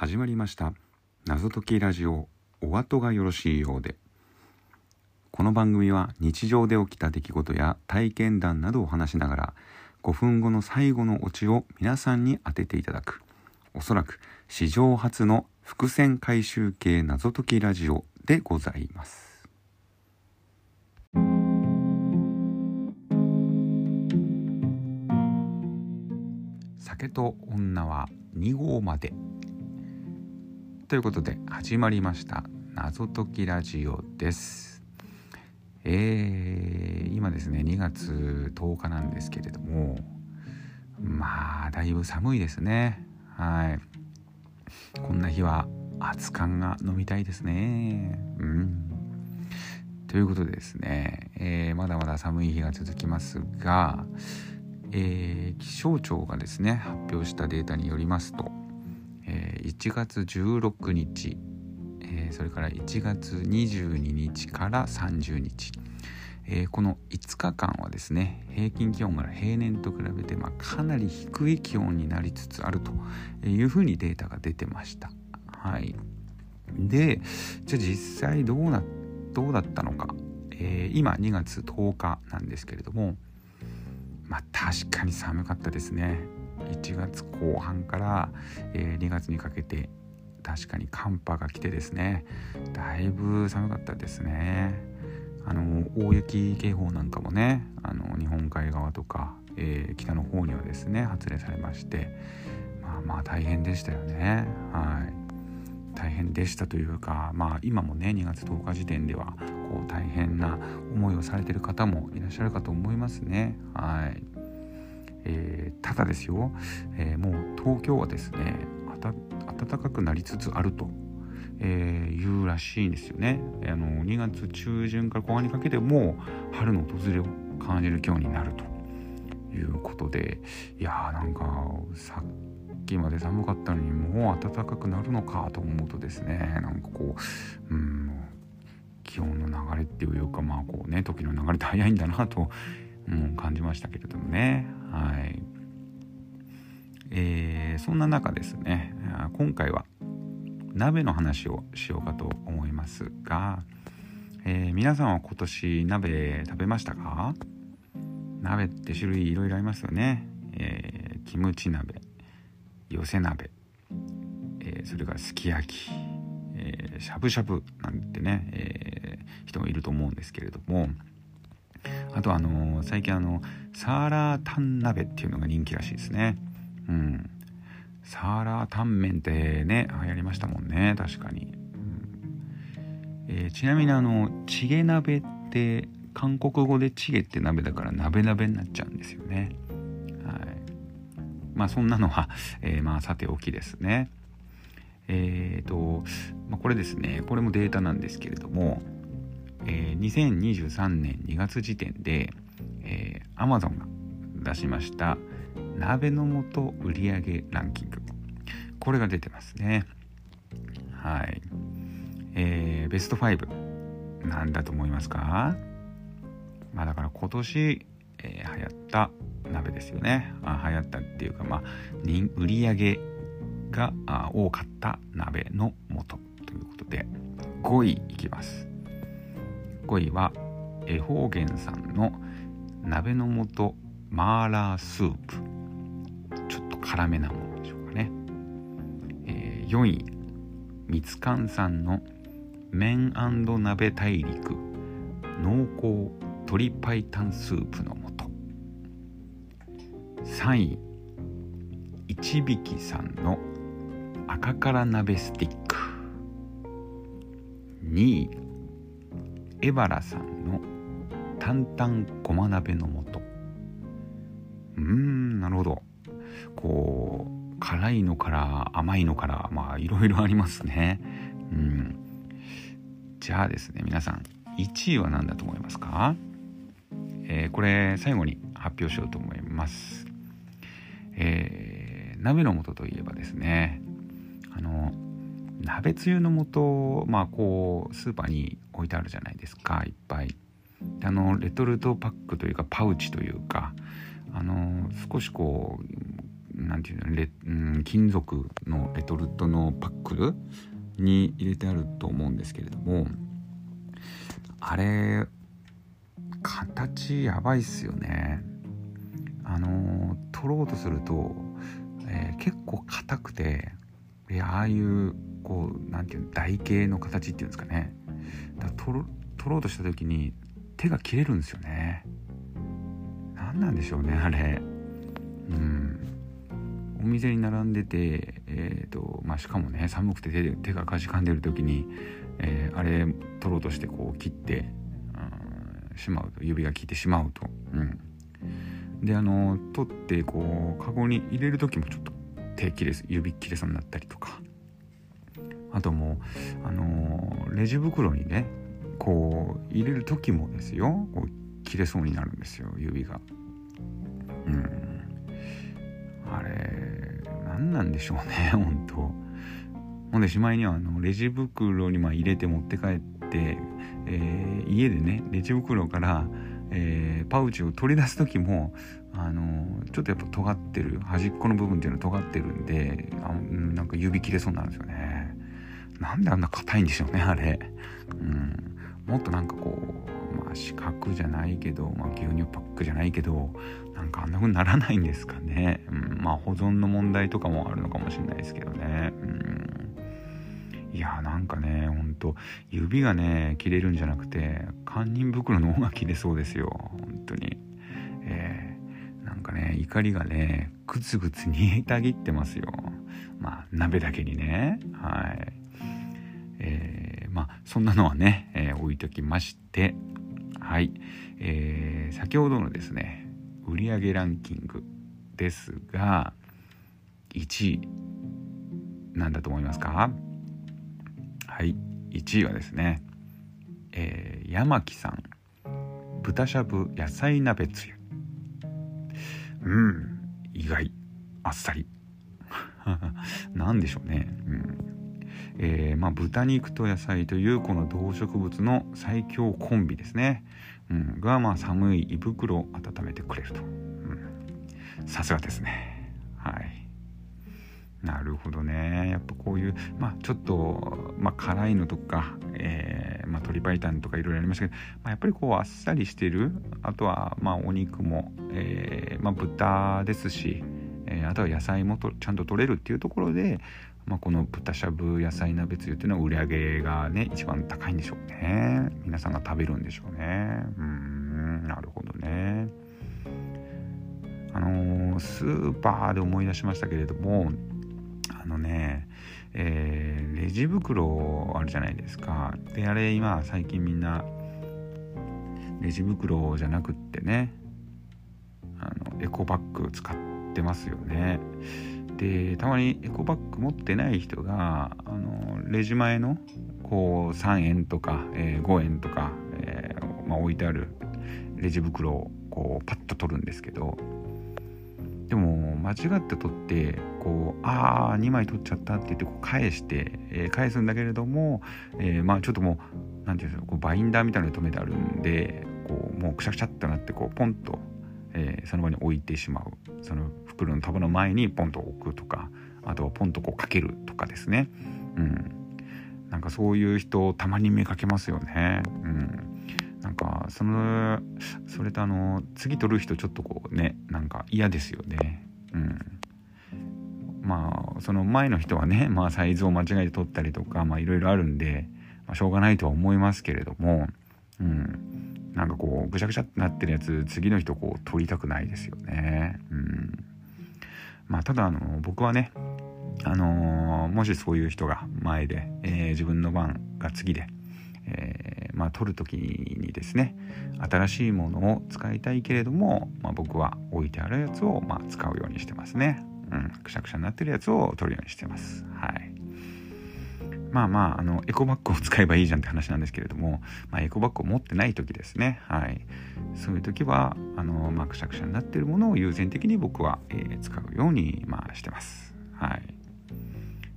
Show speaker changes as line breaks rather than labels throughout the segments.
始まりました。謎解きラジオお後がよろしいようで。この番組は日常で起きた出来事や体験談などを話しながら5分後の最後のオチを皆さんに当てていただく。おそらく史上初の伏線回収系謎解きラジオでございます。酒と女は2号まで。ということで始まりました謎解きラジオです。えー、今ですね2月10日なんですけれどもまあだいぶ寒いですね。はい。こんな日は熱燗が飲みたいですね。うん。ということでですね、えー、まだまだ寒い日が続きますが、えー、気象庁がですね発表したデータによりますとえ1月16日、えそれから1月22日から30日、えこの5日間はですね平均気温が平年と比べて、まあ、かなり低い気温になりつつあるというふうにデータが出てました。はい、でじゃあ実際どうなどうだったのか、えー、今2月10日なんですけれどもまあ確かに寒かったですね。1月後半から、え、2月にかけて確かに寒波が来てですね。だいぶ寒かったですね。あの大雪警報なんかもねあの日本海側とか、えー、北の方にはですね発令されましてまあまあ大変でしたよね。はい。大変でしたというかまあ今もね2月10日時点ではこう大変な思いをされてる方もいらっしゃるかと思いますね。はい。えー、ただですよ、えー、もう東京はですね暖かくなりつつあると、えー、いうらしいんですよねあの2月中旬から後半にかけても春の訪れを感じる今日になるということでいやーなんかさっきまで寒かったのにもう暖かくなるのかと思うとですねなんかこううん気温の流れっていうかまあこうね時の流れって早いんだなとうん、感じましたけれどもね。はい。えー、そんな中ですね、今回は鍋の話をしようかと思いますが、えー、皆さんは今年鍋食べましたか？鍋って種類いろいろありますよね。えー、キムチ鍋、寄せ鍋、え、それからすき焼き、え、しゃぶしゃぶなんてね、えー、人もいると思うんですけれども、あとあの最近あのサーラータン鍋っていうのが人気らしいですねうん。サーラータンメンってね流行りましたもんね確かに、うん。えー、ちなみにあのチゲ鍋って韓国語でチゲって鍋だから鍋鍋になっちゃうんですよね。はい。まあそんなのは、えー、まあさておきですね。えっ、ー、と、まあ、これですねこれもデータなんですけれどもえー、2023年2月時点で、えー、Amazon が出しました鍋の素売上ランキング。これが出てますね。はい。えー、ベスト5なんだと思いますか？まあだから今年、えー、流行った鍋ですよね。あ流行ったっていうかまあ売り上げが多かった鍋の素ということで5位いきます。5位は恵方源さんの鍋の素マーラースープ。辛めなものでしょうかね、えー、4位みつかんさんの麺鍋大陸濃厚鶏白湯スープの素3位一匹さんの赤辛鍋スティック2位エバラさんの担々ごま鍋の素うーんなるほどこう辛いのから甘いのからまあいろいろありますね。うん。じゃあですね皆さん1位は何だと思いますか、えー、これ最後に発表しようと思います。えー、鍋の素といえばですねあの鍋つゆの素まあこうスーパーに置いてあるじゃないですかいっぱい。あのレトルトパックというかパウチというかあの少しこうなんていうのレ、うん、金属のレトルトのパックルに入れてあると思うんですけれどもあれ形やばいっすよね。あの取ろうとすると、えー、結構硬くてでああいうこうなんていうの台形の形っていうんですかね。だ取ろ取ろうとした時に手が切れるんですよね。何なんでしょうねあれ。うんお店に並んでて、えーとまあ、しかもね寒くて手手がかじかんでる時に、えー、あれ取ろうとしてこう切ってしまうと指が切ってしまうと、うん、であの取ってこうカゴに入れる時もちょっと手切れ指切れそうになったりとか。あともうあのレジ袋にねこう入れる時もですよ。こう切れそうになるんですよ指が。うん。あれ何なんでしょうね 本当。ほんでしまいにはあのレジ袋にま入れて持って帰って、えー、家でねレジ袋からえー、パウチを取り出す時もあのちょっとやっぱ尖ってる端っこの部分っていうのは尖ってるんであなんか指切れそうになるんですよね。なんであんな硬いんでしょうねあれ、うん、もっとなんかこう四角じゃないけど、まあ、牛乳パックじゃないけどなんかあんな風にならないんですかね、うん、まあ保存の問題とかもあるのかもしれないですけどね、うん。いやーなんかねほんと指がね切れるんじゃなくて堪忍袋の方が切れそうですよ。本当に。えー、なんかね怒りがねグツグツ煮えたぎってますよ。まあ鍋だけにね。はい。えー、まあそんなのはね、えー、置いときまして。はい、えー、先ほどのですね売上ランキングですが1位なんだと思いますか？はい。1位はですね、えー、山木さん。豚しゃぶ野菜鍋つゆ。うん。意外。あっさり。何でしょうね。うん。えー、まあ、豚肉と野菜というこの動植物の最強コンビですね、うん、が、まあ、寒い胃袋を温めてくれると。うん。さすがですね。はい。なるほどね。やっぱこういうまあちょっと、まあ、辛いのとか、えーまあ、鶏白湯とかいろいろありましたけど、まあ、やっぱりこうあっさりしてるあとはまあお肉も、えーまあ、豚ですし、えー、あとは野菜もとちゃんと取れるっていうところで、まあ、この豚しゃぶ野菜鍋つゆっていうのは売り上げがね一番高いんでしょうね。皆さんが食べるんでしょうね。うんなるほどね。あのー、スーパーで思い出しましたけれどもあのね、えー、レジ袋あるじゃないですか。であれ今最近みんなレジ袋じゃなくってねあのエコバッグ使ってますよね。でたまにエコバッグ持ってない人があのレジ前のこう3円とか、えー、5円とか、えー、まあ、置いてあるレジ袋をこうパッと取るんですけどでも間違って取ってこうああ2枚取っちゃったって言ってこう返して、えー、返すんだけれども、え、まあちょっともう何て言うんですかこうバインダーみたいなの止めてあるんでこうもうくしゃくしゃってなってこうポンと、えー、その場に置いてしまう。その袋の束の前にポンと置くとかあとはポンとこうかけるとかですね。うん。なんかそういう人たまに見かけますよね。うん。なんかそのそれとあの次取る人ちょっとこうねなんか嫌ですよね。うん。まあその前の人はね、まあ、サイズを間違えて取ったりとかいろいろあるんで、まあ、しょうがないとは思いますけれどもうん。なんかこうぐちゃぐちゃってなってるやつ次の人こう取りたくないですよねうんまあただあの僕はねあのー、もしそういう人が前で、えー、自分の番が次でえー、まあ、取る時にですね新しいものを使いたいけれども、まあ、僕は置いてあるやつを、まあ、使うようにしてますね。うん、くしゃくしゃになってるやつを取るようにしてます。はい。まあまあ、あの、エコバッグを使えばいいじゃんって話なんですけれども、まあ、エコバッグを持ってない時ですね。はい。そういう時は、あの、まあ、くしゃくしゃになってるものを優先的に僕は、えー、使うように、まあ、してます。はい。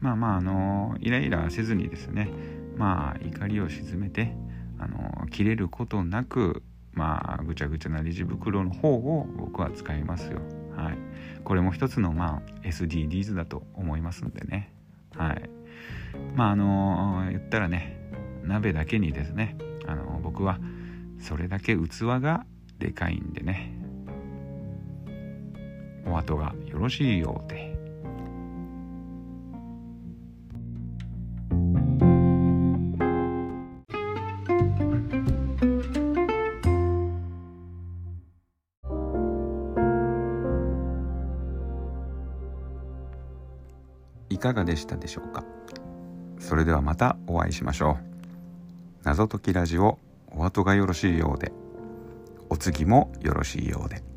まあまあ、あの、イライラせずにですね、まあ怒りを鎮めてあの切れることなくまあぐちゃぐちゃなレジ袋の方を僕は使いますよ。はい、これも一つのまあ SDGs だと思いますんでねはいまああの言ったらね鍋だけにですねあの僕はそれだけ器がでかいんでねお後がよろしいようで。いかがでしたでしょうか？それではまたお会いしましょう。謎解きラジオお後がよろしいようで。お次もよろしいようで。